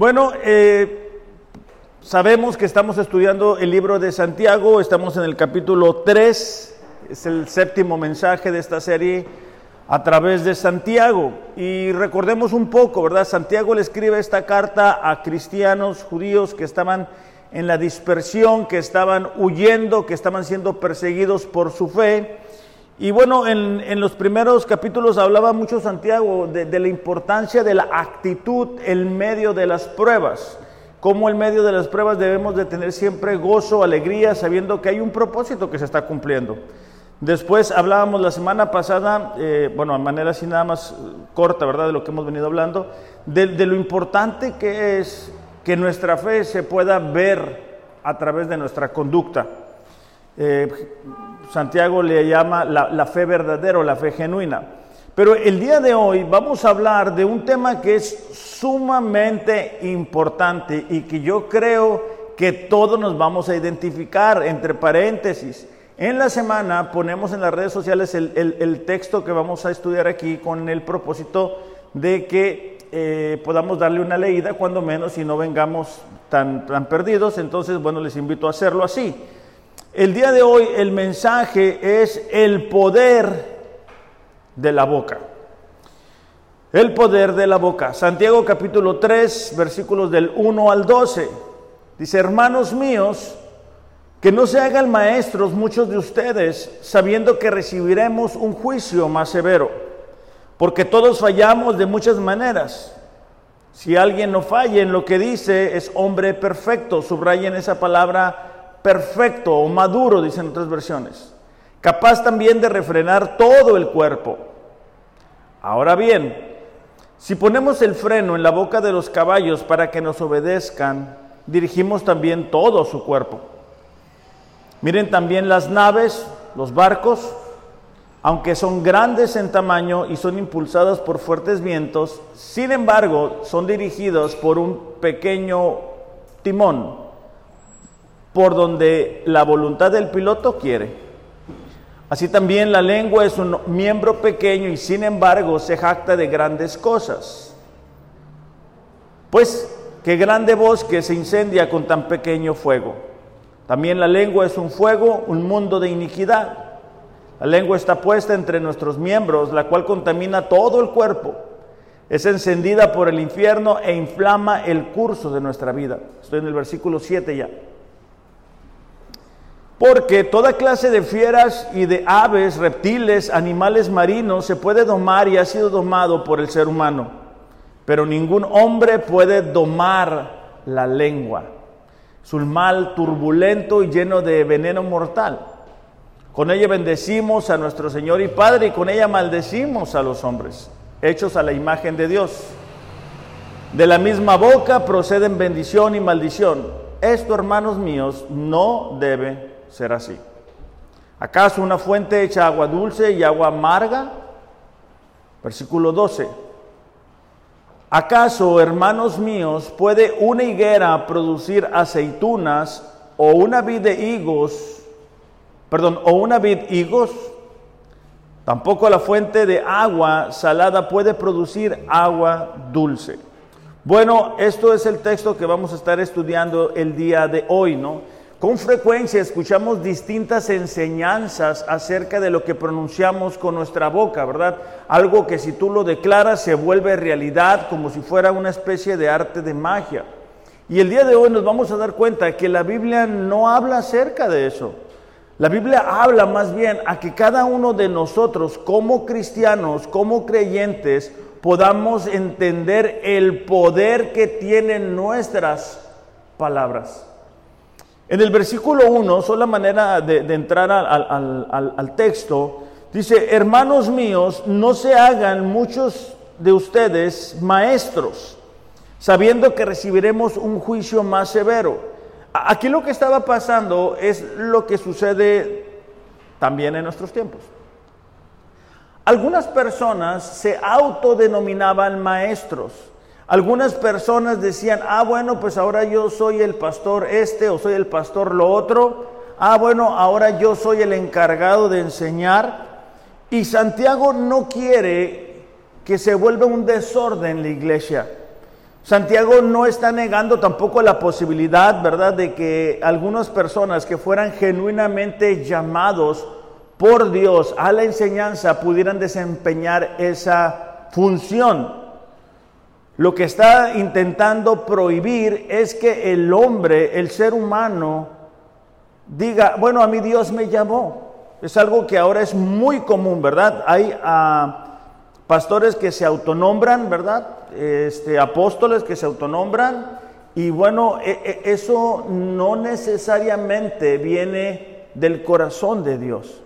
Bueno, eh, sabemos que estamos estudiando el libro de Santiago, estamos en el capítulo 3, es el séptimo mensaje de esta serie a través de Santiago. Y recordemos un poco, ¿verdad? Santiago le escribe esta carta a cristianos judíos que estaban en la dispersión, que estaban huyendo, que estaban siendo perseguidos por su fe. Y bueno, en, los primeros capítulos hablaba mucho Santiago de, la importancia de la actitud en medio de las pruebas. Cómo en medio de las pruebas debemos de tener siempre gozo, alegría, sabiendo que hay un propósito que se está cumpliendo. Después hablábamos la semana pasada, eh, bueno, de manera así nada más corta, ¿verdad? De lo que hemos venido hablando, de, lo importante que es que nuestra fe se pueda ver a través de nuestra conducta. Eh, Santiago le llama la, fe verdadera o la fe genuina. Pero el día de hoy vamos a hablar de un tema que es sumamente importante y que yo creo que todos nos vamos a identificar entre paréntesis. En la semana ponemos en las redes sociales el, texto que vamos a estudiar aquí con el propósito de que eh, podamos darle una leída cuando menos y no vengamos tan, tan perdidos. Entonces, bueno, les invito a hacerlo así. El día de hoy el mensaje es el poder de la boca. El poder de la boca. Santiago capítulo 3, versículos del 1 al 12. Dice, hermanos míos, que no se hagan maestros muchos de ustedes, sabiendo que recibiremos un juicio más severo, porque todos fallamos de muchas maneras. Si alguien no falla en lo que dice, es hombre perfecto. Subrayen esa palabra perfecto o maduro, dicen otras versiones, capaz también de refrenar todo el cuerpo. Ahora bien, si ponemos el freno en la boca de los caballos para que nos obedezcan, dirigimos también todo su cuerpo. Miren también las naves, los barcos, aunque son grandes en tamaño y son impulsados por fuertes vientos, sin embargo son dirigidos por un pequeño timón por donde la voluntad del piloto quiere. Así también la lengua es un miembro pequeño y sin embargo se jacta de grandes cosas. Pues qué grande bosque se incendia con tan pequeño fuego. También la lengua es un fuego, un mundo de iniquidad. La lengua está puesta entre nuestros miembros, la cual contamina todo el cuerpo. Es encendida por el infierno e inflama el curso de nuestra vida. Estoy en el versículo 7 ya. Porque toda clase de fieras y de aves, reptiles, animales marinos se puede domar y ha sido domado por el ser humano. Pero ningún hombre puede domar la lengua. Es un mal turbulento y lleno de veneno mortal. Con ella bendecimos a nuestro Señor y Padre y con ella maldecimos a los hombres, hechos a la imagen de Dios. De la misma boca proceden bendición y maldición. Esto, hermanos míos, no debe ser así. ¿Acaso una fuente echa agua dulce y agua amarga? Versículo 12. ¿Acaso, hermanos míos, puede una higuera producir aceitunas o una vid de higos, perdón, o una vid higos? Tampoco la fuente de agua salada puede producir agua dulce. Bueno, esto es el texto que vamos a estar estudiando el día de hoy, ¿no? Con frecuencia escuchamos distintas enseñanzas acerca de lo que pronunciamos con nuestra boca, ¿verdad? Algo que si tú lo declaras se vuelve realidad como si fuera una especie de arte de magia. Y el día de hoy nos vamos a dar cuenta que la Biblia no habla acerca de eso. La Biblia habla más bien a que cada uno de nosotros como cristianos, como creyentes, podamos entender el poder que tienen nuestras palabras. En el versículo 1, sola manera de, entrar al, texto, dice, hermanos míos, no se hagan muchos de ustedes maestros, sabiendo que recibiremos un juicio más severo. Aquí lo que estaba pasando es lo que sucede también en nuestros tiempos. Algunas personas se autodenominaban maestros. Algunas personas decían, ah, bueno, pues ahora yo soy el pastor este o soy el pastor lo otro. Ah, bueno, ahora yo soy el encargado de enseñar. Y Santiago no quiere que se vuelva un desorden la iglesia. Santiago no está negando tampoco la posibilidad, ¿verdad?, de que algunas personas que fueran genuinamente llamados por Dios a la enseñanza pudieran desempeñar esa función. Lo que está intentando prohibir es que el hombre, el ser humano, diga, bueno, a mí Dios me llamó. Es algo que ahora es muy común, ¿verdad? Hay ah, pastores que se autonombran, ¿verdad? Este, apóstoles que se autonombran. Y bueno, e, e, eso no necesariamente viene del corazón de Dios.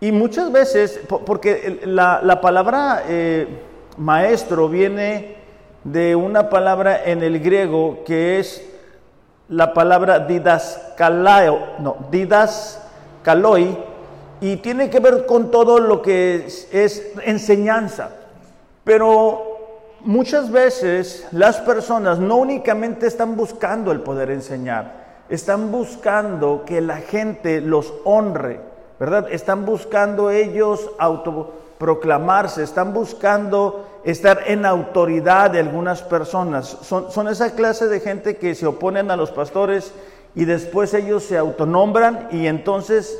Y muchas veces, porque la, palabra eh, maestro viene de una palabra en el griego que es la palabra didascalao, no, didascaloi, y tiene que ver con todo lo que es enseñanza. Pero muchas veces las personas no únicamente están buscando el poder enseñar, están buscando que la gente los honre. ¿verdad? Están buscando ellos autoproclamarse, están buscando estar en autoridad de algunas personas. Son, son esa clase de gente que se oponen a los pastores y después ellos se autonombran y entonces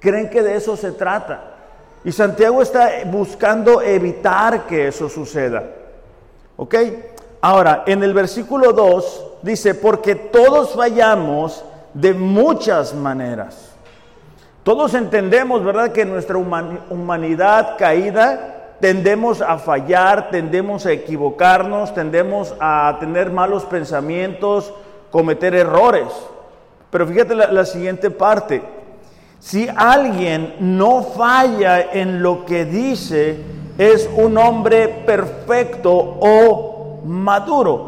creen que de eso se trata. Y Santiago está buscando evitar que eso suceda. ¿Ok? Ahora, en el versículo 2 dice, porque todos fallamos de muchas maneras. Todos entendemos, ¿verdad?, que nuestra humanidad caída tendemos a fallar, tendemos a equivocarnos, tendemos a tener malos pensamientos, cometer errores. Pero fíjate la, la siguiente parte. Si alguien no falla en lo que dice, es un hombre perfecto o maduro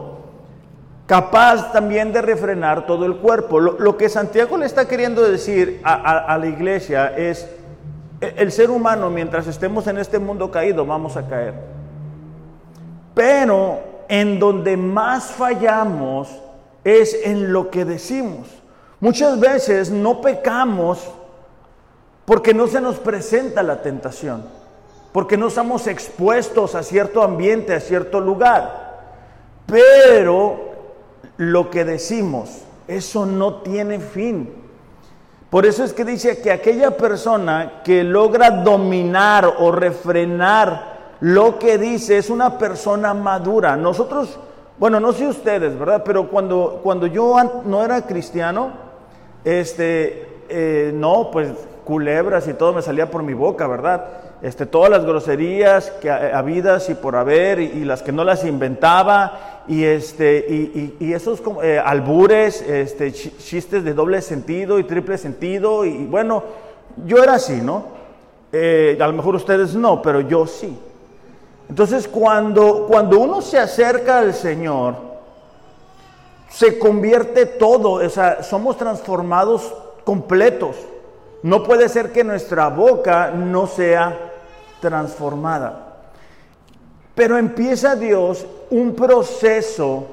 capaz también de refrenar todo el cuerpo. Lo, que Santiago le está queriendo decir a, la iglesia es, e, el ser humano mientras estemos en este mundo caído vamos a caer. Pero en donde más fallamos es en lo que decimos. Muchas veces no pecamos porque no se nos presenta la tentación, porque no estamos expuestos a cierto ambiente, a cierto lugar. Pero lo que decimos, eso no tiene fin. Por eso es que dice que aquella persona que logra dominar o refrenar lo que dice es una persona madura. Nosotros, bueno, no sé ustedes, ¿verdad? Pero cuando, cuando yo no era cristiano, este, eh, no, pues culebras y todo me salía por mi boca, ¿verdad? Este, todas las groserías que habidas y por haber y, las que no las inventaba y, este, y, esos eh, albures, este, chistes de doble sentido y triple sentido y, bueno, yo era así, ¿no? Eh, a lo mejor ustedes no, pero yo sí. Entonces cuando, cuando uno se acerca al Señor, se convierte todo, o sea, somos transformados completos. No puede ser que nuestra boca no sea transformada. Pero empieza Dios un proceso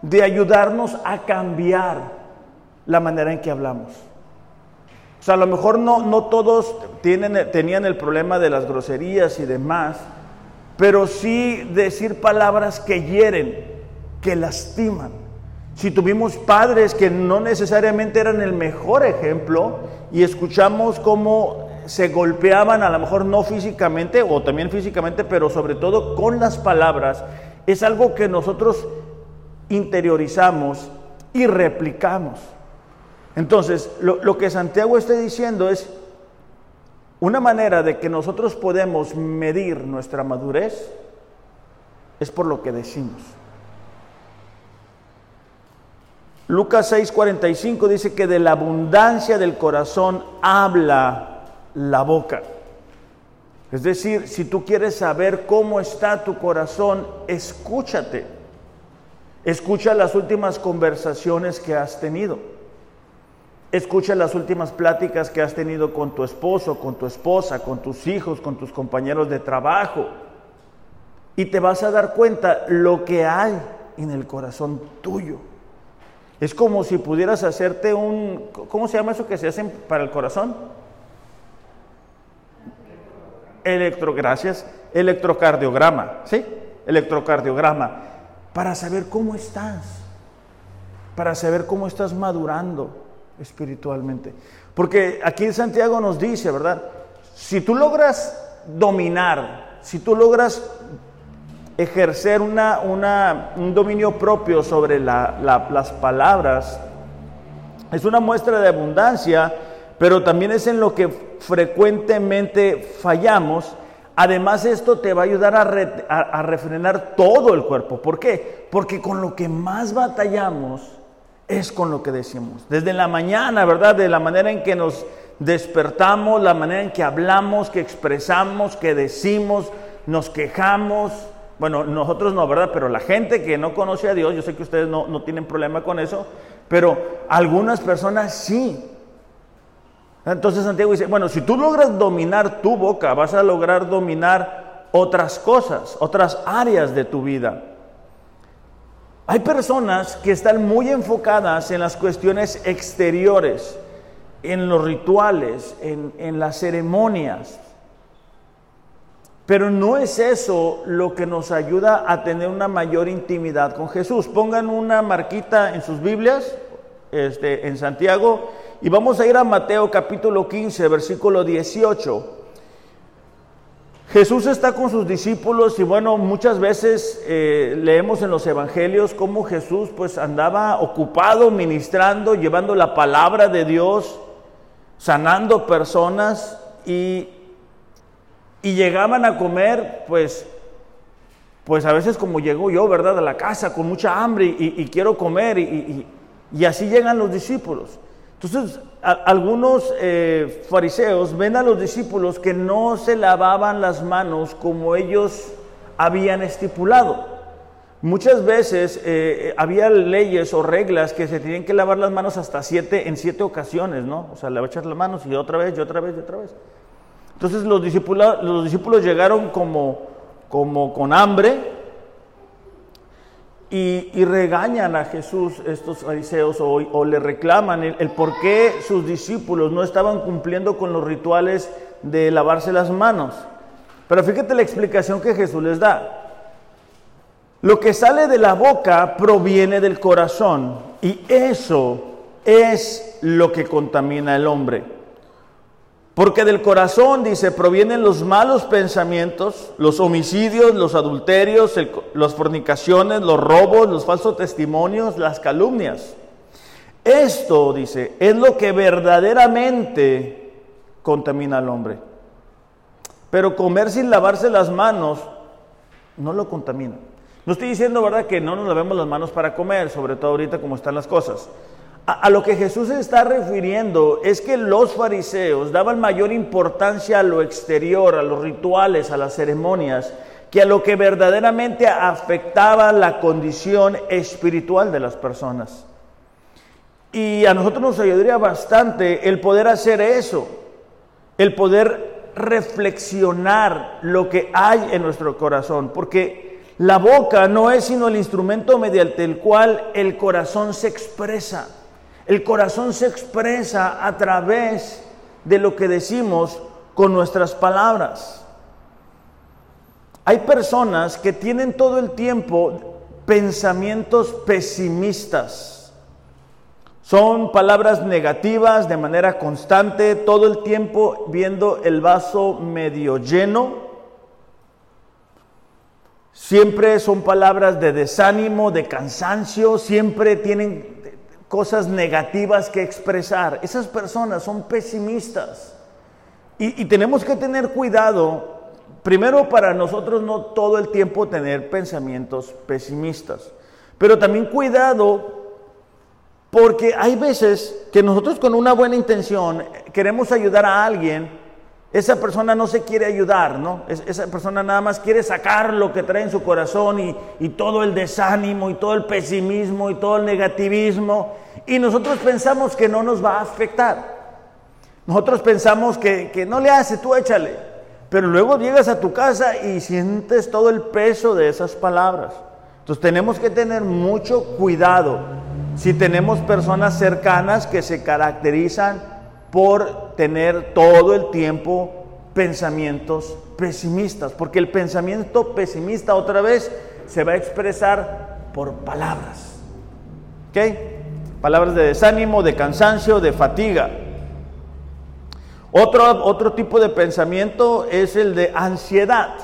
de ayudarnos a cambiar la manera en que hablamos. O sea, a lo mejor no, no todos tienen, tenían el problema de las groserías y demás, pero sí decir palabras que hieren, que lastiman. Si tuvimos padres que no necesariamente eran el mejor ejemplo y escuchamos cómo se golpeaban, a lo mejor no físicamente o también físicamente, pero sobre todo con las palabras, es algo que nosotros interiorizamos y replicamos. Entonces, lo, lo que Santiago está diciendo es una manera de que nosotros podemos medir nuestra madurez es por lo que decimos. Lucas 6:45 dice que de la abundancia del corazón habla la boca. Es decir, si tú quieres saber cómo está tu corazón, escúchate. Escucha las últimas conversaciones que has tenido. Escucha las últimas pláticas que has tenido con tu esposo, con tu esposa, con tus hijos, con tus compañeros de trabajo. Y te vas a dar cuenta lo que hay en el corazón tuyo. Es como si pudieras hacerte un, ¿cómo se llama eso que se hacen para el corazón? Electro, gracias, electrocardiograma, ¿sí? Electrocardiograma. para saber cómo estás, para saber cómo estás madurando espiritualmente. Porque aquí Santiago nos dice, ¿verdad? Si tú logras dominar, si tú logras ejercer una, un dominio propio sobre las palabras, es una muestra de abundancia, pero también es en lo que frecuentemente fallamos. Además, esto te va a ayudar a, refrenar todo el cuerpo. ¿Por qué? Porque con lo que más batallamos es con lo que decimos. Desde la mañana, ¿verdad? De la manera en que nos despertamos, la manera en que hablamos, que expresamos, que decimos, nos quejamos. Bueno, nosotros no, ¿verdad? Pero la gente que no conoce a Dios, yo sé que ustedes no, no tienen problema con eso, pero algunas personas sí. Entonces Santiago dice, bueno, si tú logras dominar tu boca, vas a lograr dominar otras cosas, otras áreas de tu vida. Hay personas que están muy enfocadas en las cuestiones exteriores, en los rituales, en, las ceremonias. Pero no es eso lo que nos ayuda a tener una mayor intimidad con Jesús. Pongan una marquita en sus Biblias, este, en Santiago, y vamos a ir a Mateo capítulo 15, versículo 18. Jesús está con sus discípulos y bueno, muchas veces eh, leemos en los evangelios cómo Jesús pues andaba ocupado ministrando, llevando la palabra de Dios, sanando personas y, y llegaban a comer pues, pues a veces como llego yo, ¿verdad? A la casa con mucha hambre y, quiero comer y, y así llegan los discípulos. Entonces, algunos eh, fariseos ven a los discípulos que no se lavaban las manos como ellos habían estipulado. Muchas veces eh, había leyes o reglas que se tenían que lavar las manos hasta siete, en siete ocasiones, ¿no? O sea, echar las manos y otra vez, y otra vez, y otra vez. Entonces los los discípulos llegaron como, como con hambre, y, regañan a Jesús estos fariseos o, le reclaman el, por qué sus discípulos no estaban cumpliendo con los rituales de lavarse las manos. Pero fíjate la explicación que Jesús les da. Lo que sale de la boca proviene del corazón y eso es lo que contamina al hombre. Porque del corazón, dice, provienen los malos pensamientos, los homicidios, los adulterios, las fornicaciones, los robos, los falsos testimonios, las calumnias. Esto, dice, es lo que verdaderamente contamina al hombre. Pero comer sin lavarse las manos no lo contamina. No estoy diciendo, ¿verdad?, que no nos lavemos las manos para comer, sobre todo ahorita como están las cosas. A, lo que Jesús se está refiriendo es que los fariseos daban mayor importancia a lo exterior, a los rituales, a las ceremonias, que a lo que verdaderamente afectaba la condición espiritual de las personas. Y a nosotros nos ayudaría bastante el poder hacer eso, el poder reflexionar lo que hay en nuestro corazón, porque la boca no es sino el instrumento mediante el cual el corazón se expresa. El corazón se expresa a través de lo que decimos con nuestras palabras. Hay personas que tienen todo el tiempo pensamientos pesimistas. Son palabras negativas de manera constante, todo el tiempo viendo el vaso medio lleno. Siempre son palabras de desánimo, de cansancio, siempre tienen cosas negativas que expresar. Esas personas son pesimistas. Y, tenemos que tener cuidado, primero para nosotros no todo el tiempo tener pensamientos pesimistas, pero también cuidado porque hay veces que nosotros con una buena intención queremos ayudar a alguien esa persona no se quiere ayudar, ¿no? esa persona nada más quiere sacar lo que trae en su corazón y, todo el desánimo y todo el pesimismo y todo el negativismo. Y nosotros pensamos que no nos va a afectar. Nosotros pensamos que, que no le hace, tú échale. Pero luego llegas a tu casa y sientes todo el peso de esas palabras. Entonces tenemos que tener mucho cuidado si tenemos personas cercanas que se caracterizan por tener todo el tiempo pensamientos pesimistas, porque el pensamiento pesimista otra vez se va a expresar por palabras. ¿Ok? Palabras de desánimo, de cansancio, de fatiga. Otro, otro tipo de pensamiento es el de ansiedad.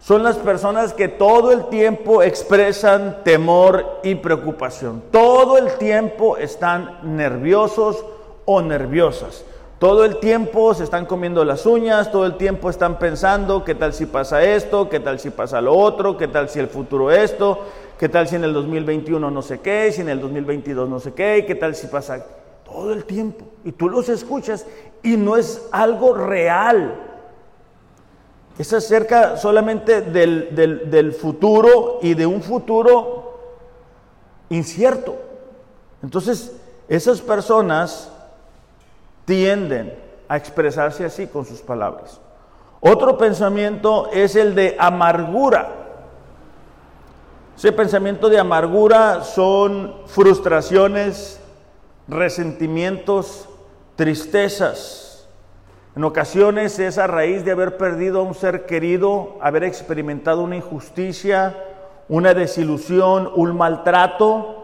Son las personas que todo el tiempo expresan temor y preocupación. Todo el tiempo están nerviosos o nerviosas. Todo el tiempo se están comiendo las uñas, todo el tiempo están pensando qué tal si pasa esto, qué tal si pasa lo otro, qué tal si el futuro esto, qué tal si en el 2021 no sé qué, si en el 2022 no sé qué, qué tal si pasa todo el tiempo. Y tú los escuchas y no es algo real. Es acerca solamente del, del futuro y de un futuro incierto. Entonces, esas personas tienden a expresarse así con sus palabras. Otro pensamiento es el de amargura. Ese pensamiento de amargura son frustraciones, resentimientos, tristezas. En ocasiones es a raíz de haber perdido a un ser querido, haber experimentado una injusticia, una desilusión, un maltrato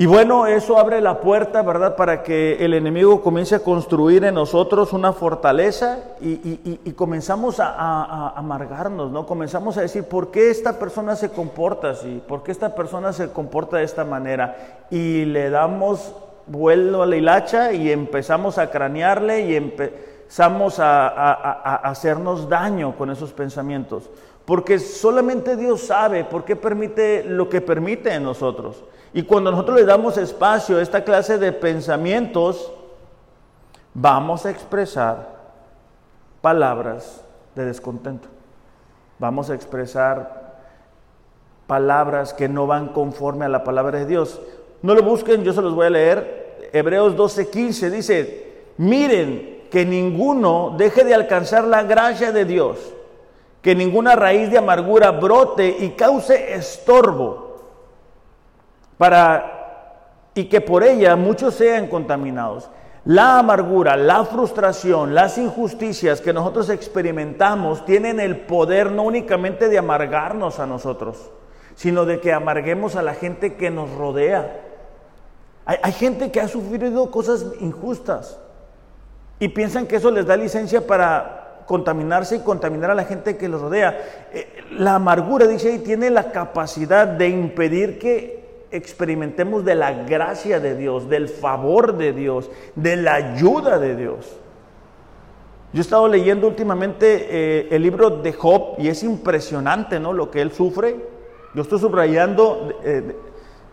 y bueno, eso abre la puerta, ¿verdad?, para que el enemigo comience a construir en nosotros una fortaleza y, comenzamos a, amargarnos, ¿no? Comenzamos a decir, ¿por qué esta persona se comporta así? ¿Por qué esta persona se comporta de esta manera? Y le damos vuelo a la hilacha y empezamos a cranearle y empezamos a hacernos daño con esos pensamientos. Porque solamente Dios sabe por qué permite lo que permite en nosotros. Y cuando nosotros le damos espacio a esta clase de pensamientos, vamos a expresar palabras de descontento. Vamos a expresar palabras que no van conforme a la palabra de Dios. No lo busquen, yo se los voy a leer. Hebreos 12:15 dice, miren que ninguno deje de alcanzar la gracia de Dios, que ninguna raíz de amargura brote y cause estorbo para y que por ella muchos sean contaminados. La amargura, la frustración, las injusticias que nosotros experimentamos tienen el poder no únicamente de amargarnos a nosotros, sino de que amarguemos a la gente que nos rodea. Hay, gente que ha sufrido cosas injustas y piensan que eso les da licencia para contaminarse y contaminar a la gente que los rodea. Eh, la amargura, dice ahí, tiene la capacidad de impedir que experimentemos de la gracia de Dios, del favor de Dios, de la ayuda de Dios. Yo he estado leyendo últimamente eh, el libro de Job y es impresionante ¿no? lo que él sufre. Yo estoy subrayando eh,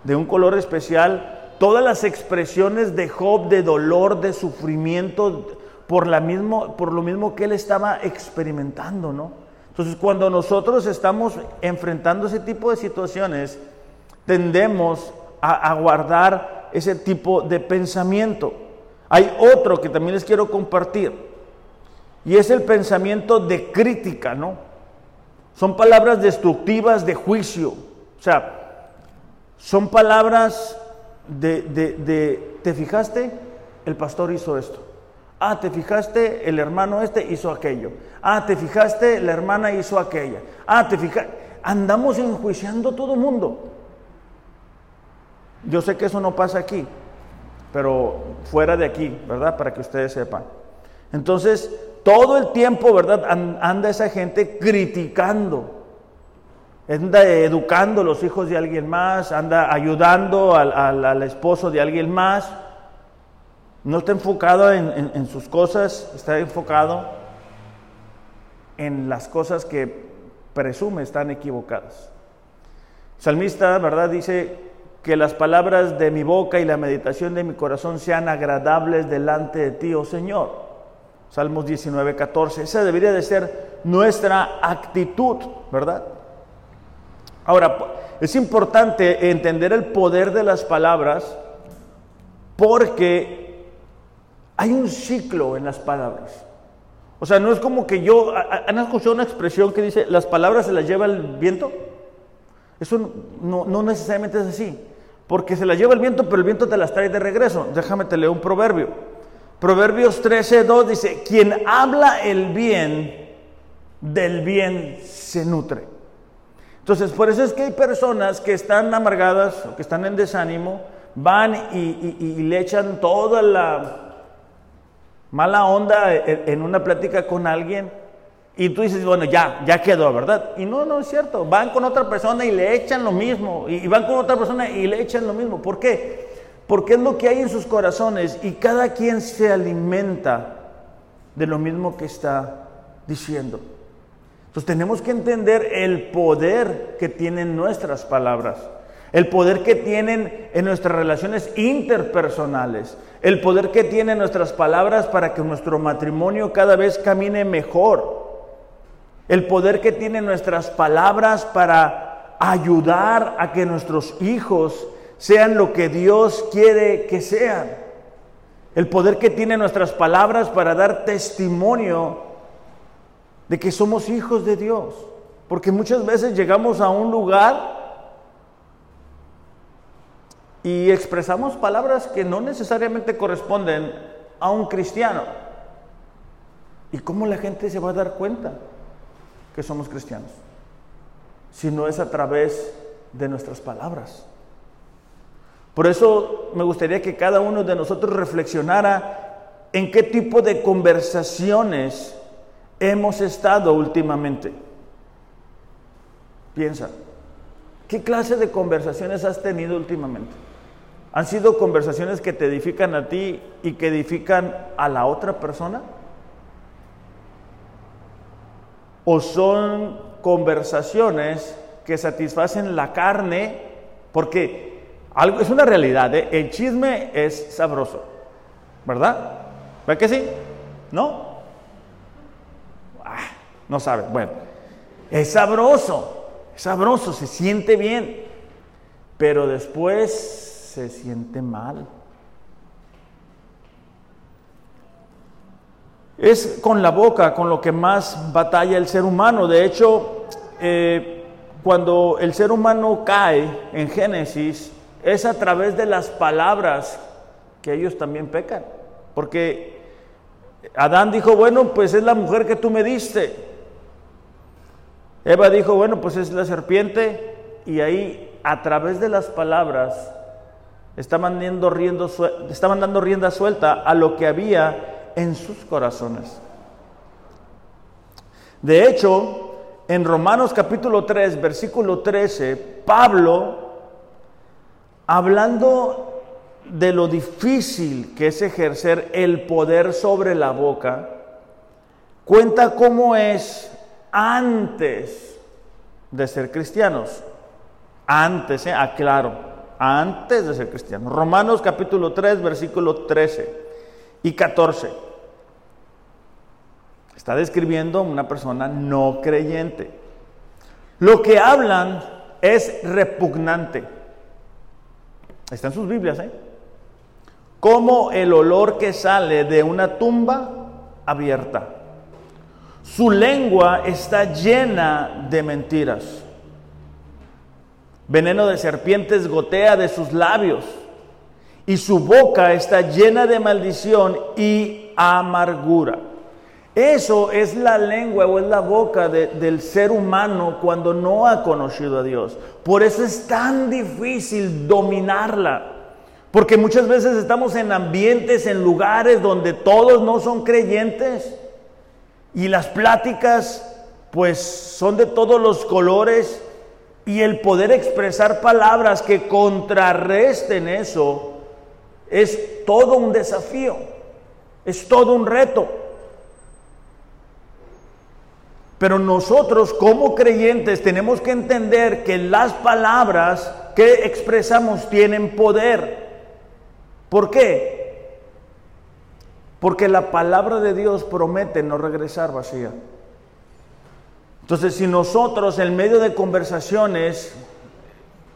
de un color especial todas las expresiones de Job de dolor, de sufrimiento, por, por lo mismo que él estaba experimentando. ¿no? Entonces cuando nosotros estamos enfrentando ese tipo de situaciones, tendemos a, guardar ese tipo de pensamiento. Hay otro que también les quiero compartir y es el pensamiento de crítica, ¿no? Son palabras destructivas de juicio, o sea, son palabras de, de, ¿te fijaste? El pastor hizo esto. Ah, te fijaste, el hermano este hizo aquello. Ah, te fijaste, la hermana hizo aquella. Ah, te fijaste. Andamos enjuiciando todo el mundo. Yo sé que eso no pasa aquí, pero fuera de aquí, ¿verdad? Para que ustedes sepan. Entonces, todo el tiempo, ¿verdad? Anda esa gente criticando, anda educando a los hijos de alguien más, anda ayudando al, esposo de alguien más. No está enfocado en, en sus cosas, está enfocado en las cosas que presume están equivocadas. salmista, ¿verdad? Dice, que las palabras de mi boca y la meditación de mi corazón sean agradables delante de ti, oh Señor. Salmos 19, 14. Esa debería de ser nuestra actitud, ¿verdad? Ahora, es importante entender el poder de las palabras porque hay un ciclo en las palabras. O sea, no es como que yo, ¿han escuchado una expresión que dice, las palabras se las lleva el viento? Eso no, no necesariamente es así porque se las lleva el viento, pero el viento te las trae de regreso. Déjame te leo un proverbio. Proverbios 13, 2 dice, quien habla el bien, del bien se nutre. Entonces, por eso es que hay personas que están amargadas o que están en desánimo, van y, le echan toda la mala onda en una plática con alguien y tú dices, bueno, ya, ya quedó, ¿verdad? Y no, no es cierto. Van con otra persona y le echan lo mismo. Y van con otra persona y le echan lo mismo. ¿Por qué? Porque es lo que hay en sus corazones y cada quien se alimenta de lo mismo que está diciendo. Entonces tenemos que entender el poder que tienen nuestras palabras, el poder que tienen en nuestras relaciones interpersonales, el poder que tienen nuestras palabras para que nuestro matrimonio cada vez camine mejor, el poder que tienen nuestras palabras para ayudar a que nuestros hijos sean lo que Dios quiere que sean, el poder que tienen nuestras palabras para dar testimonio de que somos hijos de Dios. Porque muchas veces llegamos a un lugar y expresamos palabras que no necesariamente corresponden a un cristiano. ¿Y cómo la gente se va a dar cuenta que somos cristianos? Si no es a través de nuestras palabras. Por eso me gustaría que cada uno de nosotros reflexionara en qué tipo de conversaciones hemos estado últimamente. Piensa, ¿qué clase de conversaciones has tenido últimamente? ¿Han sido conversaciones que te edifican a ti y que edifican a la otra persona? ¿O son conversaciones que satisfacen la carne? Porque algo, es una realidad, ¿eh? el chisme es sabroso, ¿verdad? ¿Ve que sí? ¿No? No sabe. Bueno, es sabroso, es sabroso, se siente bien, pero después se siente mal. Es con la boca con lo que más batalla el ser humano. De hecho, eh, cuando el ser humano cae en Génesis, es a través de las palabras que ellos también pecan. Porque Adán dijo, bueno, pues es la mujer que tú me diste. Eva dijo, bueno, pues es la serpiente y ahí a través de las palabras estaban dando, rienda, estaban dando rienda suelta a lo que había en sus corazones. De hecho, en Romanos capítulo 3, versículo 13, Pablo, hablando de lo difícil que es ejercer el poder sobre la boca, cuenta cómo es antes de ser cristianos. Antes, eh, aclaro, antes de ser cristianos. Romanos capítulo 3, versículo 13 y 14. Está describiendo una persona no creyente. Lo que hablan es repugnante. Está en sus Biblias, ¿eh? Como el olor que sale de una tumba abierta. Su lengua está llena de mentiras. Veneno de serpientes gotea de sus labios. Y su boca está llena de maldición y amargura. Eso es la lengua o es la boca del ser humano cuando no ha conocido a Dios. Por eso es tan difícil dominarla. Porque muchas veces estamos en ambientes, en lugares donde todos no son creyentes y las pláticas pues son de todos los colores y el poder expresar palabras que contrarresten eso es todo un desafío, es todo un reto. Pero nosotros como creyentes tenemos que entender que las palabras que expresamos tienen poder. ¿Por qué? Porque la palabra de Dios promete no regresar vacía. Entonces, si nosotros en medio de conversaciones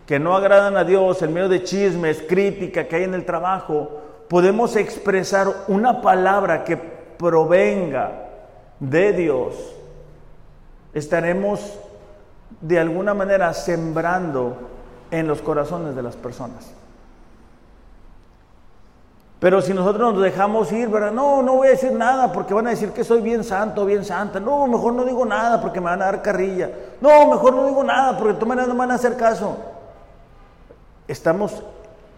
que no agradan a Dios, en medio de chismes, crítica que hay en el trabajo, podemos expresar una palabra que provenga de Dios, estaremos de alguna manera sembrando en los corazones de las personas. Pero si nosotros nos dejamos ir, ¿verdad? No, no voy a decir nada porque van a decir que soy bien santo, bien santa. No, mejor no digo nada porque me van a dar carrilla. No, mejor no digo nada porque de todas maneras no me van a hacer caso. Estamos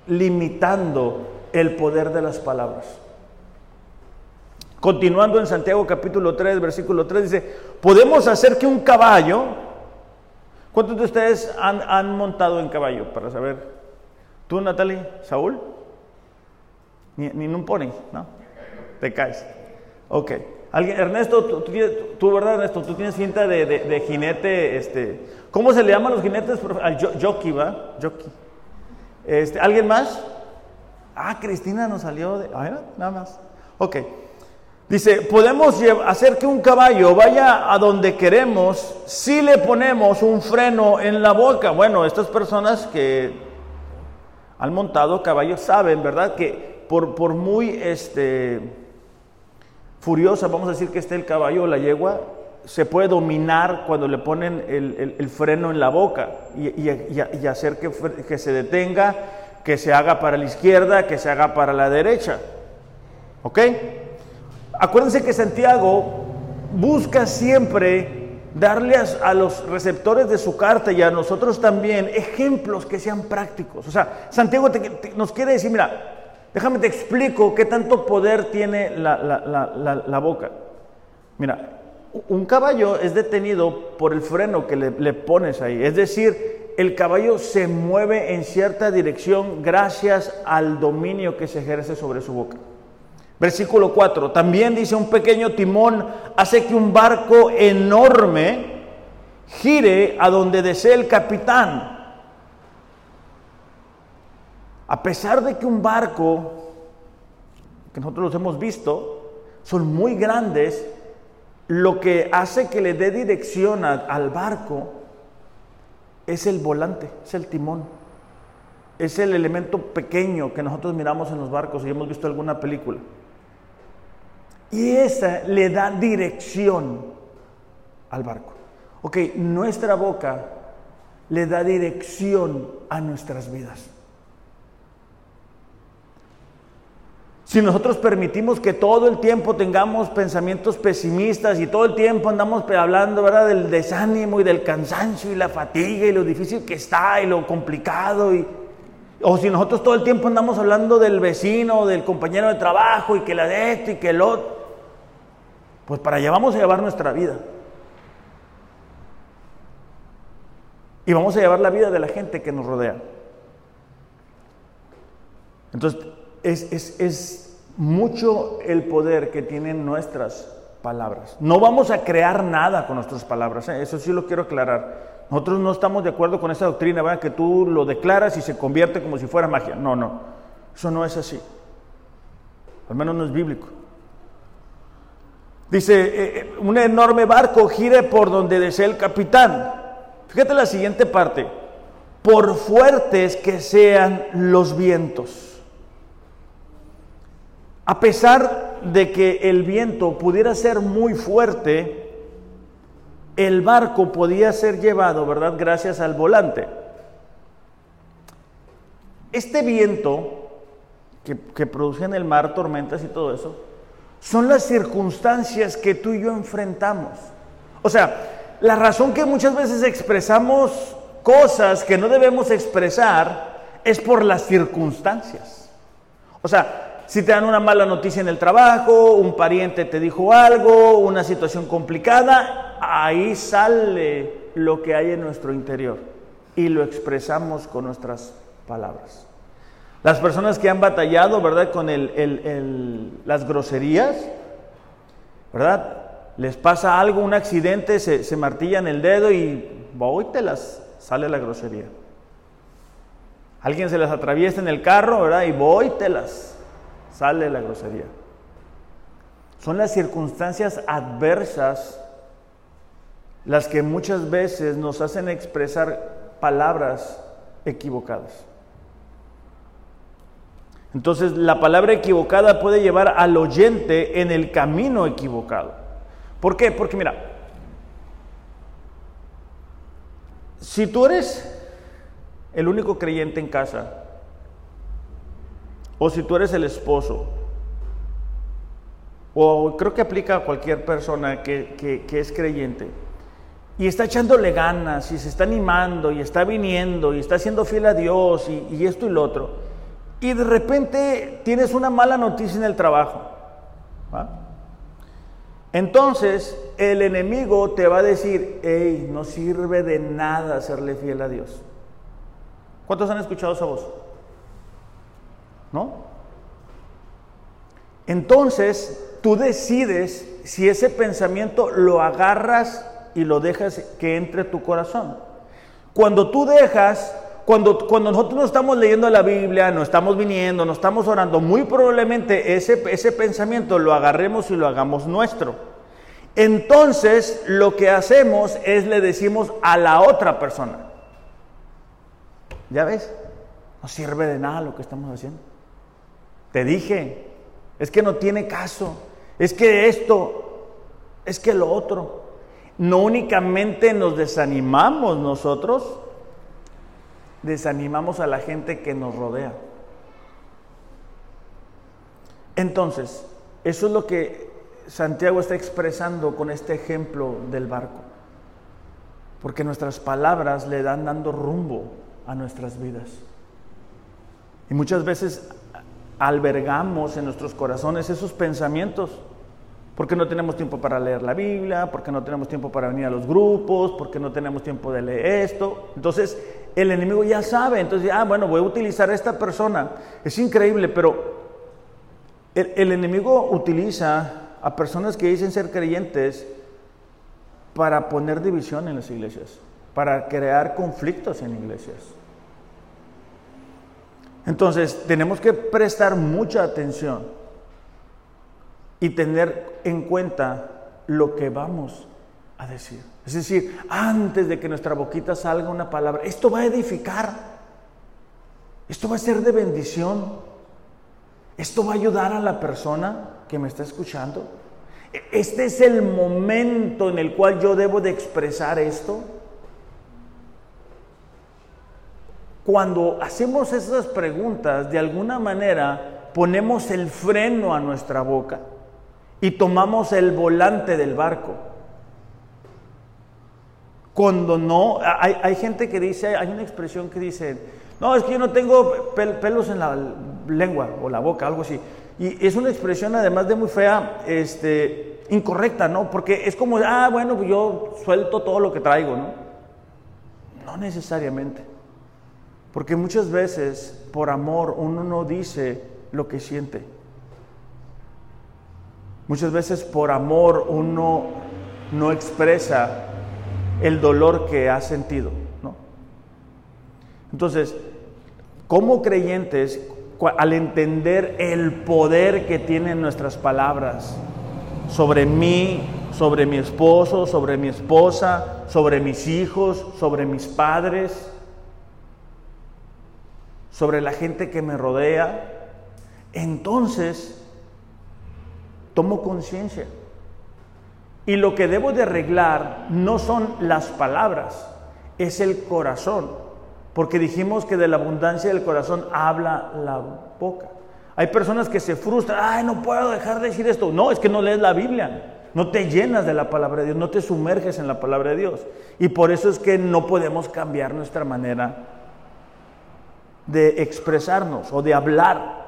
limitando el poder de las palabras. Continuando en Santiago capítulo 3, versículo 3, dice, podemos hacer que un caballo, ¿cuántos de ustedes han, montado en caballo? Para saber, ¿tú Natalie? ¿Saúl? Ni, ni en un pony, ¿no? Te caes. Ok. ¿Alguien, Ernesto, tú, ¿verdad, Ernesto? Tú tienes cinta de, jinete, este, ¿cómo se le llaman los jinetes? Al jockey, ¿va? Jockey. Este, ¿Alguien más? Ah, Cristina nos salió de... A ver, nada más. Ok. Dice, podemos hacer que un caballo vaya a donde queremos si le ponemos un freno en la boca. Bueno, estas personas que han montado caballos saben, ¿verdad? Que por, por muy este, furiosa, vamos a decir que esté el caballo o la yegua, se puede dominar cuando le ponen el, freno en la boca y, hacer que, que se detenga, que se haga para la izquierda, que se haga para la derecha. ¿Ok? Acuérdense que Santiago busca siempre darle a, los receptores de su carta y a nosotros también ejemplos que sean prácticos. O sea, Santiago nos quiere decir, mira, déjame te explico qué tanto poder tiene la, boca. Mira, un caballo es detenido por el freno que le, le pones ahí. Es decir, el caballo se mueve en cierta dirección gracias al dominio que se ejerce sobre su boca. Versículo 4, también dice un pequeño timón hace que un barco enorme gire a donde desee el capitán. A pesar de que un barco, que nosotros los hemos visto, son muy grandes, lo que hace que le dé dirección al barco es el volante, es el timón. Es el elemento pequeño que nosotros miramos en los barcos y hemos visto alguna película. Y esa le da dirección al barco. Ok, nuestra boca le da dirección a nuestras vidas. Si nosotros permitimos que todo el tiempo tengamos pensamientos pesimistas y todo el tiempo andamos hablando ¿verdad? del desánimo y del cansancio y la fatiga y lo difícil que está y lo complicado y, o si nosotros todo el tiempo andamos hablando del vecino, del compañero de trabajo y que la de esto y que el otro, pues para allá vamos a llevar nuestra vida. Y vamos a llevar la vida de la gente que nos rodea. Entonces, es, mucho el poder que tienen nuestras palabras. No vamos a crear nada con nuestras palabras, ¿eh? eso sí lo quiero aclarar. Nosotros no estamos de acuerdo con esa doctrina, ¿verdad? que tú lo declaras y se convierte como si fuera magia. No, no, eso no es así. Al menos no es bíblico. Dice, eh, eh, un enorme barco gire por donde desea el capitán. Fíjate la siguiente parte. Por fuertes que sean los vientos. A pesar de que el viento pudiera ser muy fuerte, el barco podía ser llevado, ¿verdad? Gracias al volante. Este viento que, que en el mar tormentas y todo eso, son las circunstancias que tú y yo enfrentamos. O sea, la razón que muchas veces expresamos cosas que no debemos expresar es por las circunstancias. O sea, si te dan una mala noticia en el trabajo, un pariente te dijo algo, una situación complicada, ahí sale lo que hay en nuestro interior y lo expresamos con nuestras palabras. Las personas que han batallado, ¿verdad? Con las groserías, ¿verdad? Les pasa algo, un accidente, se, se martillan el dedo y voy te las sale la grosería. Alguien se las atraviesa en el carro, ¿verdad? Y voy te las sale la grosería. Son las circunstancias adversas las que muchas veces nos hacen expresar palabras equivocadas. Entonces la palabra equivocada puede llevar al oyente en el camino equivocado. ¿Por qué? Porque mira, si tú eres el único creyente en casa, o si tú eres el esposo, o creo que aplica a cualquier persona que, es creyente, y está echándole ganas, y se está animando, y está viniendo, y está siendo fiel a Dios, y, esto y lo otro, y de repente tienes una mala noticia en el trabajo. Entonces el enemigo te va a decir, hey, no sirve de nada serle fiel a Dios. ¿Cuántos han escuchado esa voz? ¿No? Entonces tú decides si ese pensamiento lo agarras y lo dejas que entre tu corazón. Cuando tú dejas, cuando, cuando nosotros no estamos leyendo la Biblia, no estamos viniendo, no estamos orando, muy probablemente ese, ese pensamiento lo agarremos y lo hagamos nuestro. Entonces lo que hacemos es le decimos a la otra persona, ¿ya ves? No sirve de nada lo que estamos haciendo. Te dije, es que no tiene caso es que esto, es que lo otro. No únicamente nos desanimamos nosotros, desanimamos a la gente que nos rodea. Entonces, eso es lo que Santiago está expresando con este ejemplo del barco. Porque nuestras palabras le dan dando rumbo a nuestras vidas. Y muchas veces albergamos en nuestros corazones esos pensamientos. Porque no tenemos tiempo para leer la Biblia, porque no tenemos tiempo para venir a los grupos, porque no tenemos tiempo de leer esto. Entonces, el enemigo ya sabe, entonces, ah, bueno, voy a utilizar a esta persona. Es increíble, pero el, el enemigo utiliza a personas que dicen ser creyentes para poner división en las iglesias, para crear conflictos en iglesias. Entonces, tenemos que prestar mucha atención y tener en cuenta lo que vamos a decir. Es decir, antes de que nuestra boquita salga una palabra, esto va a edificar, esto va a ser de bendición, esto va a ayudar a la persona que me está escuchando. Este es el momento en el cual yo debo de expresar esto. Cuando hacemos esas preguntas, de alguna manera ponemos el freno a nuestra boca y tomamos el volante del barco. Cuando no, hay, gente que dice, hay una expresión que dice, no, es que yo no tengo pelos en la lengua o la boca, algo así. Y es una expresión además de muy fea, este, incorrecta, ¿no? Porque es como, ah, bueno, pues yo suelto todo lo que traigo, ¿no? No necesariamente. Porque muchas veces por amor uno no dice lo que siente. Muchas veces por amor uno no expresa el dolor que ha sentido. ¿no? Entonces, como creyentes, al entender el poder que tienen nuestras palabras sobre mí, sobre mi esposo, sobre mi esposa, sobre mis hijos, sobre mis padres, sobre la gente que me rodea, entonces tomo conciencia. Y lo que debo de arreglar no son las palabras, es el corazón. Porque dijimos que de la abundancia del corazón habla la boca. Hay personas que se frustran, ay, no puedo dejar de decir esto. No, es que no lees la Biblia, no te llenas de la palabra de Dios, no te sumerges en la palabra de Dios. Y por eso es que no podemos cambiar nuestra manera de expresarnos o de hablar.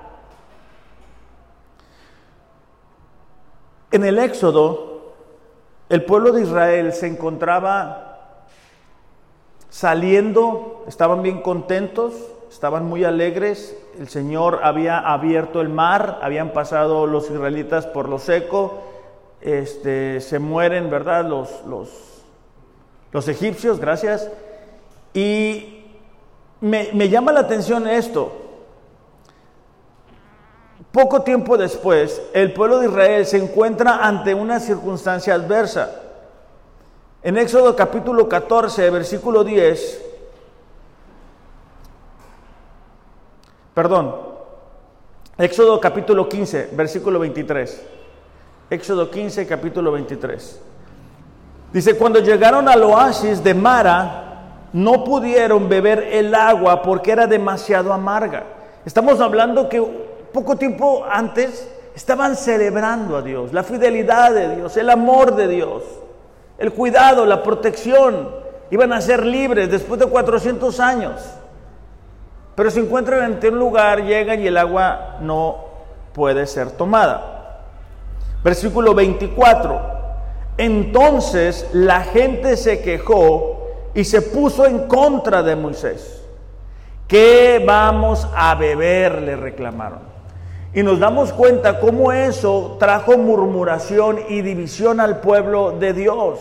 En el Éxodo, el pueblo de Israel se encontraba saliendo, estaban bien contentos, estaban muy alegres, el Señor había abierto el mar, habían pasado los israelitas por lo seco, este, se mueren, ¿verdad? Los, los, los egipcios, gracias, y me, llama la atención esto. Poco tiempo después, el pueblo de Israel se encuentra ante una circunstancia adversa. En Éxodo capítulo 14, versículo 10, perdón, Éxodo capítulo 15, versículo 23. Éxodo 15, capítulo 23. Dice, cuando llegaron al oasis de Mara, no pudieron beber el agua porque era demasiado amarga. Estamos hablando que poco tiempo antes estaban celebrando a Dios, la fidelidad de Dios, el amor de Dios, el cuidado, la protección. Iban a ser libres después de 400 años. Pero se encuentran ante un lugar, llegan y el agua no puede ser tomada. Versículo 24. Entonces la gente se quejó y se puso en contra de Moisés. ¿Qué vamos a beber? le reclamaron. Y nos damos cuenta cómo eso trajo murmuración y división al pueblo de Dios.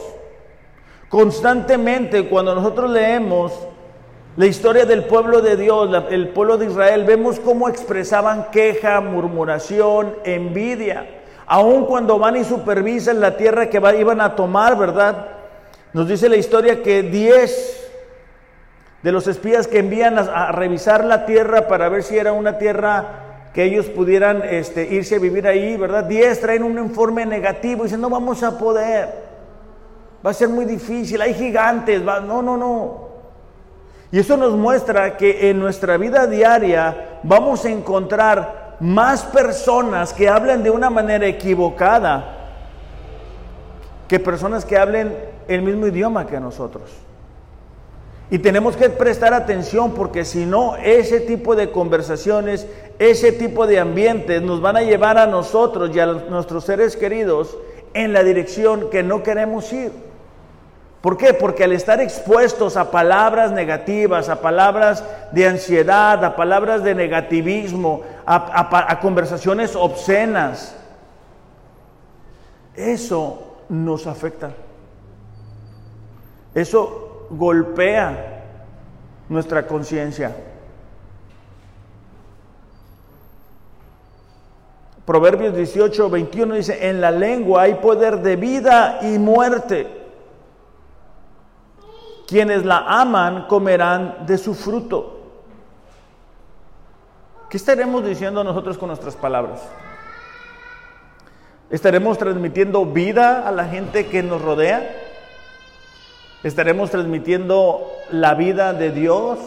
Constantemente cuando nosotros leemos la historia del pueblo de Dios, el pueblo de Israel, vemos cómo expresaban queja, murmuración, envidia. Aun cuando van y supervisan la tierra que iban a tomar, ¿verdad? Nos dice la historia que 10 de los espías que envían a, revisar la tierra para ver si era una tierra que ellos pudieran este, irse a vivir ahí, ¿verdad? 10 traen un informe negativo y dicen, no vamos a poder, va a ser muy difícil, hay gigantes, va, no, no, no. Y eso nos muestra que en nuestra vida diaria vamos a encontrar más personas que hablan de una manera equivocada que personas que hablen el mismo idioma que nosotros. Y tenemos que prestar atención porque si no, ese tipo de conversaciones, ese tipo de ambientes nos van a llevar a nosotros y a nuestros seres queridos en la dirección que no queremos ir. ¿Por qué? Porque al estar expuestos a palabras negativas, a palabras de ansiedad, a palabras de negativismo, a, a conversaciones obscenas, eso nos afecta. Eso golpea nuestra conciencia. Proverbios 18, 21 dice, en la lengua hay poder de vida y muerte. Quienes la aman comerán de su fruto. ¿Qué estaremos diciendo nosotros con nuestras palabras? ¿Estaremos transmitiendo vida a la gente que nos rodea? ¿Estaremos transmitiendo la vida de Dios?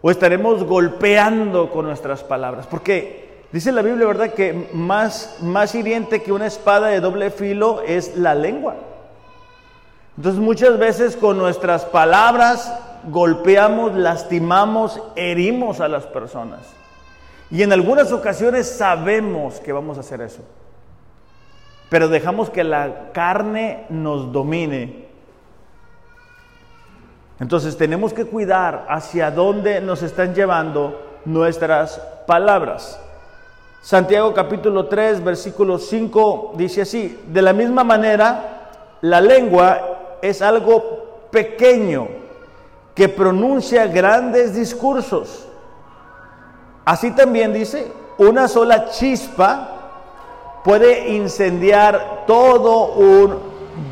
¿O estaremos golpeando con nuestras palabras? Porque dice la Biblia, ¿verdad? Que más, más hiriente que una espada de doble filo es la lengua. Entonces muchas veces con nuestras palabras golpeamos, lastimamos, herimos a las personas. Y en algunas ocasiones sabemos que vamos a hacer eso. Pero dejamos que la carne nos domine entonces tenemos que cuidar hacia dónde nos están llevando nuestras palabras. Santiago capítulo 3, versículo 5 dice así, de la misma manera, la lengua es algo pequeño que pronuncia grandes discursos. Así también dice, una sola chispa puede incendiar todo un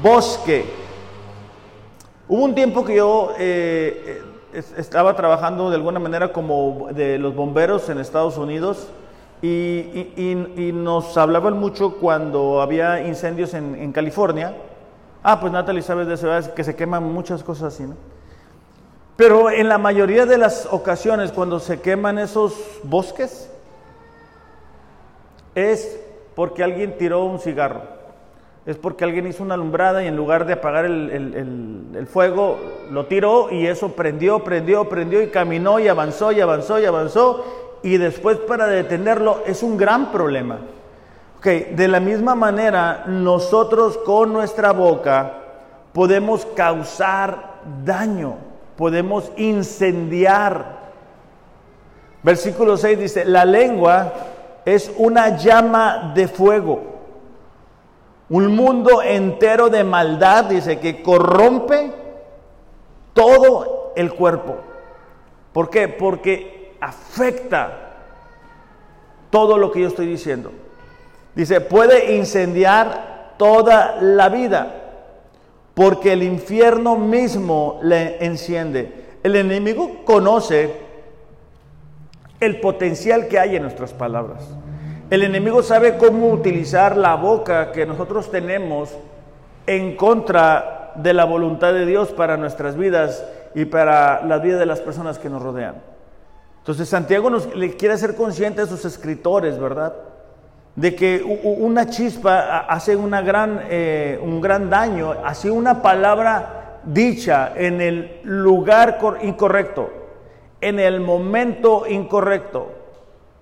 bosque. Hubo un tiempo que yo eh, eh, estaba trabajando de alguna manera como de los bomberos en Estados Unidos y, nos hablaban mucho cuando había incendios en, California. Ah, pues Natalie, sabes de eso, que se queman muchas cosas así, ¿no? Pero en la mayoría de las ocasiones cuando se queman esos bosques es porque alguien tiró un cigarro es porque alguien hizo una alumbrada y en lugar de apagar el, fuego, lo tiró y eso prendió, prendió, prendió y caminó y avanzó y avanzó y avanzó y después para detenerlo es un gran problema. Okay, de la misma manera, nosotros con nuestra boca podemos causar daño, podemos incendiar. Versículo 6 dice, la lengua es una llama de fuego un mundo entero de maldad, dice, que corrompe todo el cuerpo. ¿Por qué? Porque afecta todo lo que yo estoy diciendo. Dice, puede incendiar toda la vida, porque el infierno mismo le enciende. El enemigo conoce el potencial que hay en nuestras palabras. El enemigo sabe cómo utilizar la boca que nosotros tenemos en contra de la voluntad de Dios para nuestras vidas y para la vida de las personas que nos rodean. Entonces Santiago nos le quiere hacer consciente a sus escritores, ¿verdad? De que una chispa hace una gran, eh, un gran daño, así una palabra dicha en el lugar incorrecto, en el momento incorrecto,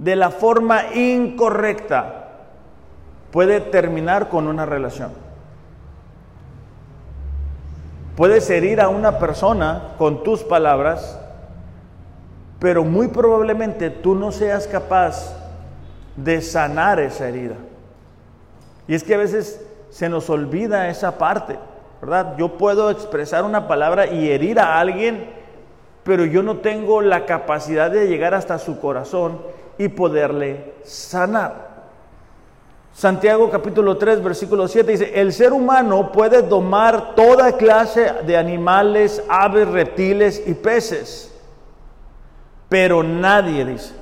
de la forma incorrecta, puede terminar con una relación. Puedes herir a una persona con tus palabras, pero muy probablemente tú no seas capaz de sanar esa herida. Y es que a veces se nos olvida esa parte, ¿verdad? Yo puedo expresar una palabra y herir a alguien, pero yo no tengo la capacidad de llegar hasta su corazón y poderle sanar. Santiago capítulo 3, versículo 7 dice, el ser humano puede domar toda clase de animales, aves, reptiles y peces, pero nadie, dice,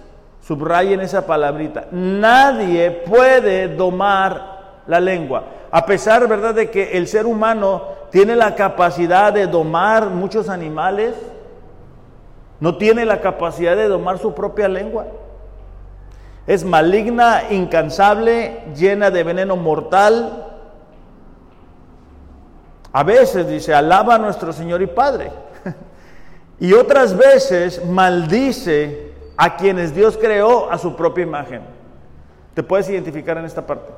subrayen esa palabrita, nadie puede domar la lengua. A pesar, ¿verdad?, de que el ser humano tiene la capacidad de domar muchos animales, no tiene la capacidad de domar su propia lengua. Es maligna, incansable, llena de veneno mortal. A veces dice, alaba a nuestro Señor y Padre. y otras veces maldice a quienes Dios creó a su propia imagen. ¿Te puedes identificar en esta parte?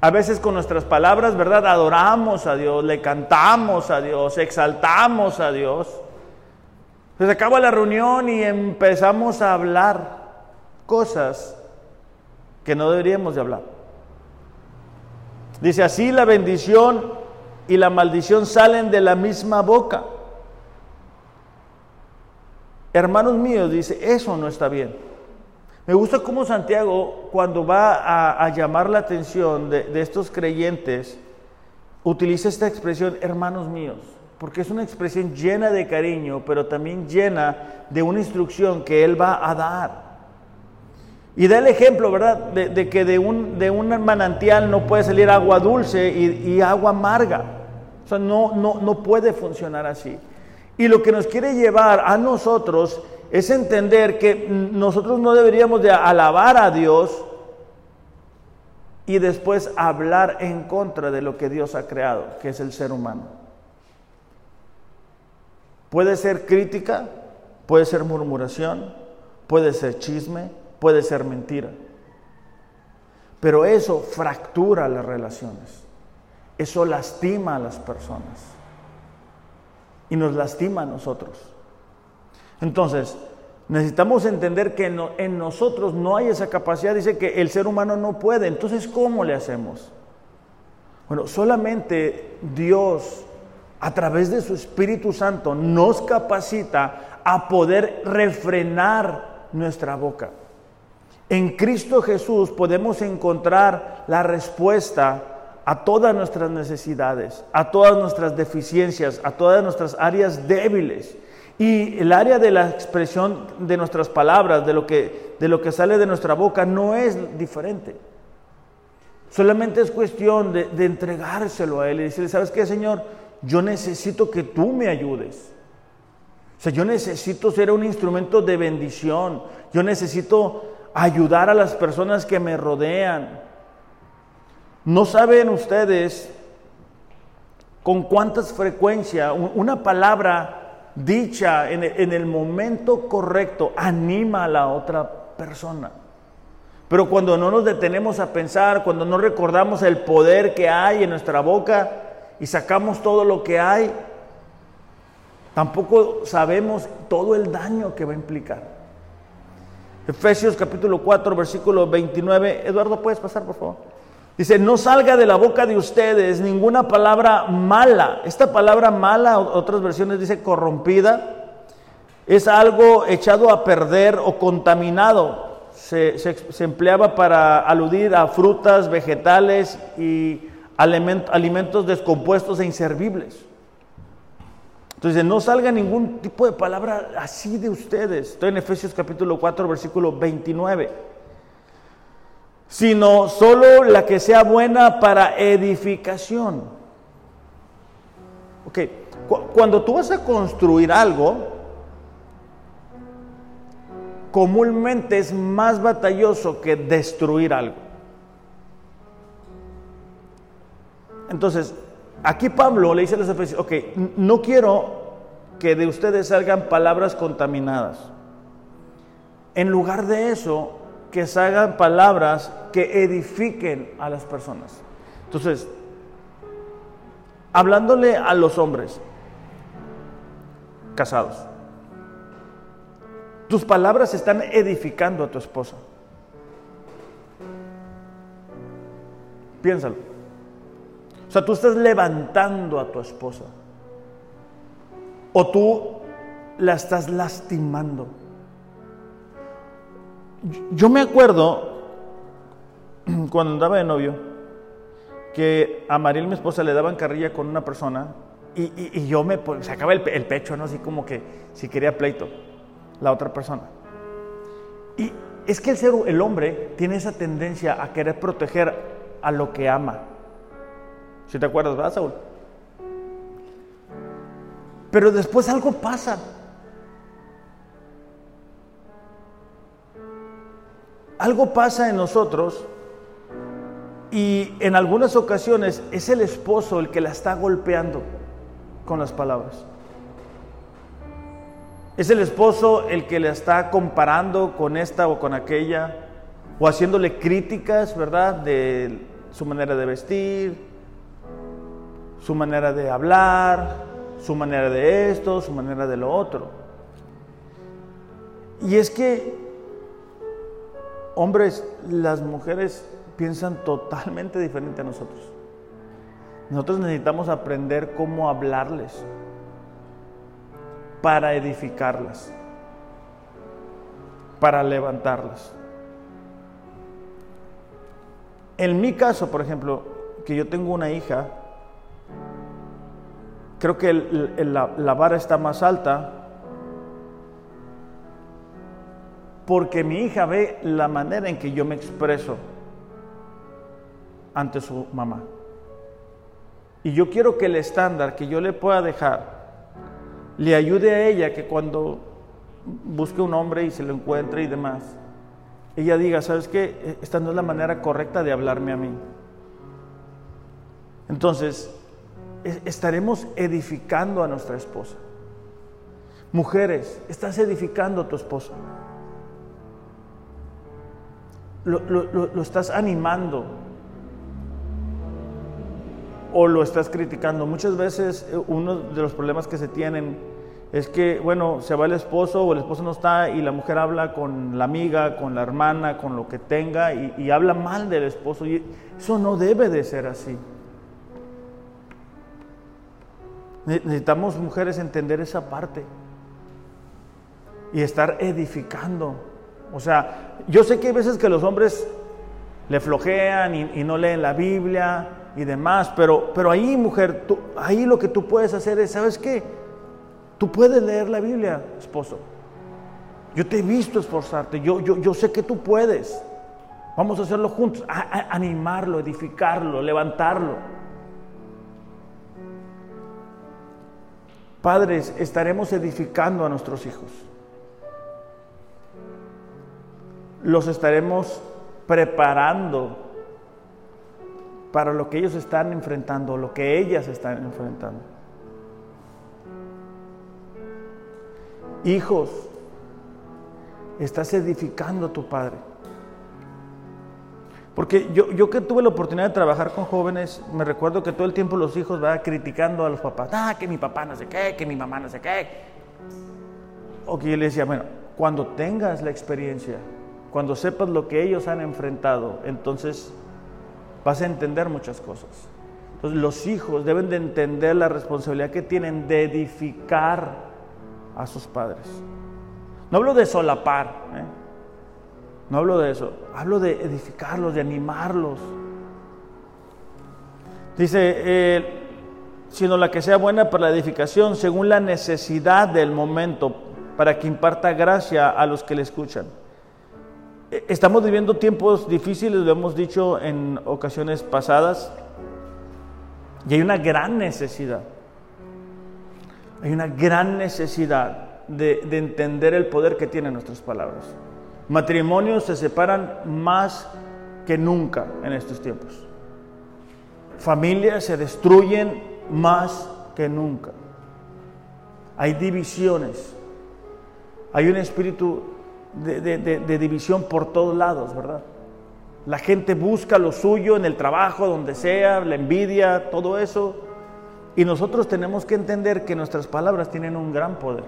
A veces con nuestras palabras, ¿verdad? Adoramos a Dios, le cantamos a Dios, exaltamos a Dios. Se acaba la reunión y empezamos a hablar cosas que no deberíamos de hablar. Dice así la bendición y la maldición salen de la misma boca. Hermanos míos, dice, eso no está bien. Me gusta cómo Santiago, cuando va a, llamar la atención de, de estos creyentes, utiliza esta expresión, hermanos míos, porque es una expresión llena de cariño, pero también llena de una instrucción que él va a dar. Y da el ejemplo, ¿verdad? De, que de un, de un, manantial no puede salir agua dulce y, agua amarga. O sea, no, no, no puede funcionar así. Y lo que nos quiere llevar a nosotros es entender que nosotros no deberíamos de alabar a Dios y después hablar en contra de lo que Dios ha creado, que es el ser humano. Puede ser crítica, puede ser murmuración, puede ser chisme, puede ser mentira. Pero eso fractura las relaciones. Eso lastima a las personas. Y nos lastima a nosotros. Entonces, necesitamos entender que en nosotros no hay esa capacidad. Dice que el ser humano no puede. Entonces, ¿cómo le hacemos? Bueno, solamente Dios, a través de su Espíritu Santo, nos capacita a poder refrenar nuestra boca. En Cristo Jesús podemos encontrar la respuesta a todas nuestras necesidades, a todas nuestras deficiencias, a todas nuestras áreas débiles. Y el área de la expresión de nuestras palabras, de lo que, de lo que sale de nuestra boca, no es diferente. Solamente es cuestión de, de entregárselo a Él y decirle, ¿sabes qué, Señor? Yo necesito que tú me ayudes. O sea, yo necesito ser un instrumento de bendición. Yo necesito ayudar a las personas que me rodean. No saben ustedes con cuántas frecuencia una palabra dicha en, el momento correcto anima a la otra persona. Pero cuando no nos detenemos a pensar, cuando no recordamos el poder que hay en nuestra boca y sacamos todo lo que hay, tampoco sabemos todo el daño que va a implicar. Efesios capítulo 4, versículo 29. Eduardo, ¿puedes pasar, por favor? Dice, no salga de la boca de ustedes ninguna palabra mala. Esta palabra mala, otras versiones dice corrompida, es algo echado a perder o contaminado. Se, se empleaba para aludir a frutas, vegetales y alimentos descompuestos e inservibles. Entonces, no salga ningún tipo de palabra así de ustedes. Estoy en Efesios capítulo 4, versículo 29. Sino solo la que sea buena para edificación. Ok, cuando tú vas a construir algo, comúnmente es más batalloso que destruir algo. Entonces, aquí Pablo le dice a los efesios, ok, no quiero que de ustedes salgan palabras contaminadas. En lugar de eso, que salgan palabras que edifiquen a las personas. Entonces, hablándole a los hombres casados, tus palabras están edificando a tu esposa. Piénsalo. O sea, tú estás levantando a tu esposa. O tú la estás lastimando. Yo me acuerdo cuando andaba de novio que a Mariel, mi esposa, le daban carrilla con una persona y, yo me sacaba el, el, pecho, ¿no? Así como que si quería pleito, la otra persona. Y es que el ser, el hombre, tiene esa tendencia a querer proteger a lo que ama. Si te acuerdas, ¿verdad, Saúl? Pero después algo pasa. Algo pasa en nosotros y en algunas ocasiones es el esposo el que la está golpeando con las palabras. Es el esposo el que la está comparando con esta o con aquella, o haciéndole críticas, ¿verdad? De su manera de vestir, su manera de hablar, su manera de esto, su manera de lo otro. Y es que, hombres, las mujeres piensan totalmente diferente a nosotros. Nosotros necesitamos aprender cómo hablarles para edificarlas, para levantarlas. En mi caso, por ejemplo, que yo tengo una hija, creo que la, vara está más alta porque mi hija ve la manera en que yo me expreso ante su mamá. Y yo quiero que el estándar que yo le pueda dejar le ayude a ella que cuando busque un hombre y se lo encuentre y demás, ella diga, ¿sabes qué? Esta no es la manera correcta de hablarme a mí. Entonces, estaremos edificando a nuestra esposa. Mujeres, estás edificando a tu esposo. Lo, estás animando o lo estás criticando. Muchas veces eh, uno de los problemas que se tienen es que, bueno, se va el esposo o el esposo no está y la mujer habla con la amiga, con la hermana, con lo que tenga y, y habla mal del esposo. Y eso no debe de ser así. Necesitamos mujeres entender esa parte y estar edificando. O sea, yo sé que hay veces que los hombres le flojean y, no leen la Biblia y demás, pero, pero ahí, mujer, ahí lo que tú puedes hacer es, ¿sabes qué? Tú puedes leer la Biblia, esposo. Yo te he visto esforzarte, yo, yo, yo sé que tú puedes. Vamos a hacerlo juntos, animarlo, edificarlo, levantarlo. Padres, estaremos edificando a nuestros hijos. Los estaremos preparando para lo que ellos están enfrentando, lo que ellas están enfrentando. Hijos, estás edificando a tu Padre. Porque yo, yo que tuve la oportunidad de trabajar con jóvenes, me recuerdo que todo el tiempo los hijos van criticando a los papás, ah, que mi papá no sé qué, que mi mamá no sé qué. O que yo le decía, bueno, cuando tengas la experiencia, cuando sepas lo que ellos han enfrentado, entonces vas a entender muchas cosas. Entonces los hijos deben de entender la responsabilidad que tienen de edificar a sus padres. No hablo de solapar, ¿eh? No hablo de eso, hablo de edificarlos, de animarlos. Dice, eh, sino la que sea buena para la edificación según la necesidad del momento, para que imparta gracia a los que le escuchan. E, estamos viviendo tiempos difíciles, lo hemos dicho en ocasiones pasadas, y hay una gran necesidad. Hay una gran necesidad de, de entender el poder que tienen nuestras palabras. Matrimonios se separan más que nunca en estos tiempos. Familias se destruyen más que nunca. Hay divisiones. Hay un espíritu de, división por todos lados, ¿verdad? La gente busca lo suyo en el trabajo, donde sea, la envidia, todo eso. Y nosotros tenemos que entender que nuestras palabras tienen un gran poder.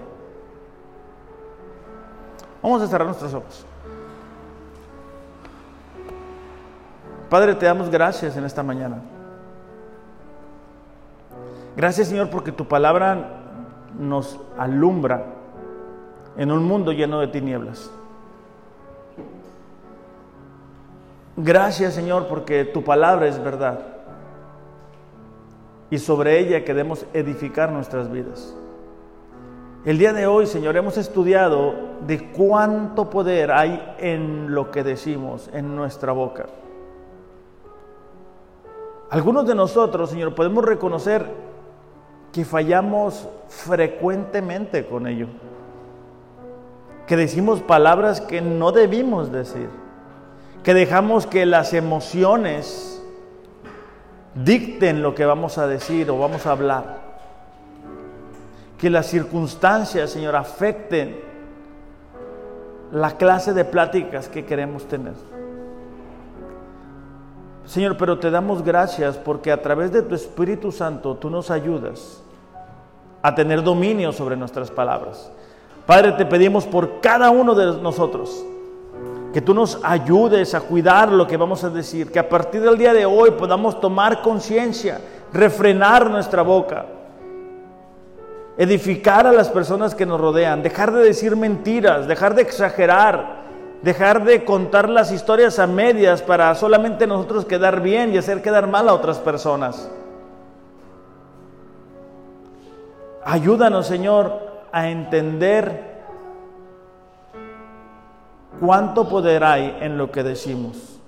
Vamos a cerrar nuestros ojos. Padre, te damos gracias en esta mañana. Gracias Señor porque tu palabra nos alumbra en un mundo lleno de tinieblas. Gracias Señor porque tu palabra es verdad y sobre ella queremos edificar nuestras vidas. El día de hoy, Señor, hemos estudiado de cuánto poder hay en lo que decimos, en nuestra boca. Algunos de nosotros, Señor, podemos reconocer que fallamos frecuentemente con ello, que decimos palabras que no debimos decir, que dejamos que las emociones dicten lo que vamos a decir o vamos a hablar, que las circunstancias, Señor, afecten la clase de pláticas que queremos tener. Señor, pero te damos gracias porque a través de tu Espíritu Santo tú nos ayudas a tener dominio sobre nuestras palabras. Padre, te pedimos por cada uno de nosotros que tú nos ayudes a cuidar lo que vamos a decir, que a partir del día de hoy podamos tomar conciencia, refrenar nuestra boca, edificar a las personas que nos rodean, dejar de decir mentiras, dejar de exagerar, dejar de contar las historias a medias para solamente nosotros quedar bien y hacer quedar mal a otras personas. Ayúdanos, Señor, a entender cuánto poder hay en lo que decimos.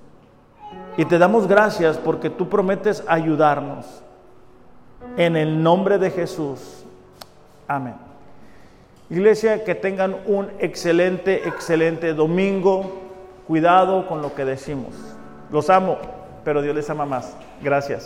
Y te damos gracias porque tú prometes ayudarnos. En el nombre de Jesús. Amén. Iglesia, que tengan un excelente, excelente domingo. Cuidado con lo que decimos. Los amo, pero Dios les ama más. Gracias.